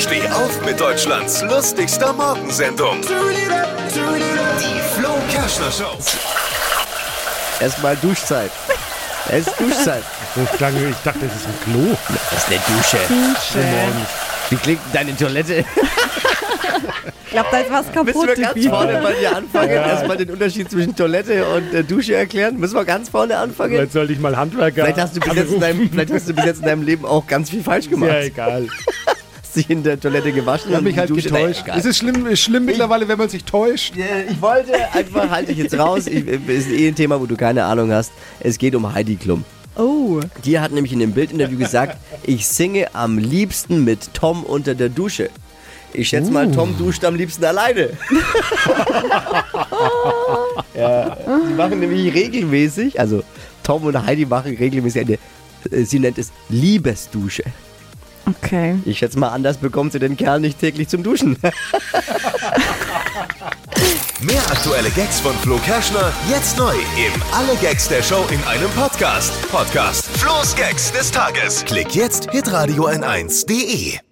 Steh auf mit Deutschlands lustigster Morgensendung. Die Flo Kerschner Show. Erstmal Duschzeit. Es ist Duschzeit. Das klang, ich dachte, das ist ein Klo. Das ist eine Dusche. Wie klingt denn deine Toilette? Ich glaube, da ist was kaputt. Müssen wir ganz vorne bei dir anfangen? Erstmal den Unterschied zwischen Toilette und äh, Dusche erklären. Müssen wir ganz vorne anfangen? Vielleicht sollte ich mal Handwerker Vielleicht hast, du bis jetzt in deinem, vielleicht hast du bis jetzt in deinem Leben auch ganz viel falsch gemacht. Ja, egal. Hast dich in der Toilette gewaschen Ich habe und mich die halt Dusche- getäuscht. Nee, egal. Es ist schlimm, ist schlimm mittlerweile, wenn man sich täuscht. Ich wollte einfach, halte ich jetzt raus. Ich, ist eh ein Thema, wo du keine Ahnung hast. Es geht um Heidi Klum. Oh, Die hat nämlich in dem Bildinterview gesagt, ich singe am liebsten mit Tom unter der Dusche. Ich schätze mal, Tom duscht am liebsten alleine. ja, sie machen nämlich regelmäßig, also Tom und Heidi machen regelmäßig eine, äh, sie nennt es Liebesdusche. Okay. Ich schätze mal, anders bekommt sie den Kerl nicht täglich zum Duschen. Mehr aktuelle Gags von Flo Kerschner jetzt neu im Alle Gags der Show in einem Podcast. Podcast Flo's Gags des Tages. Klick jetzt hitradio n1.de.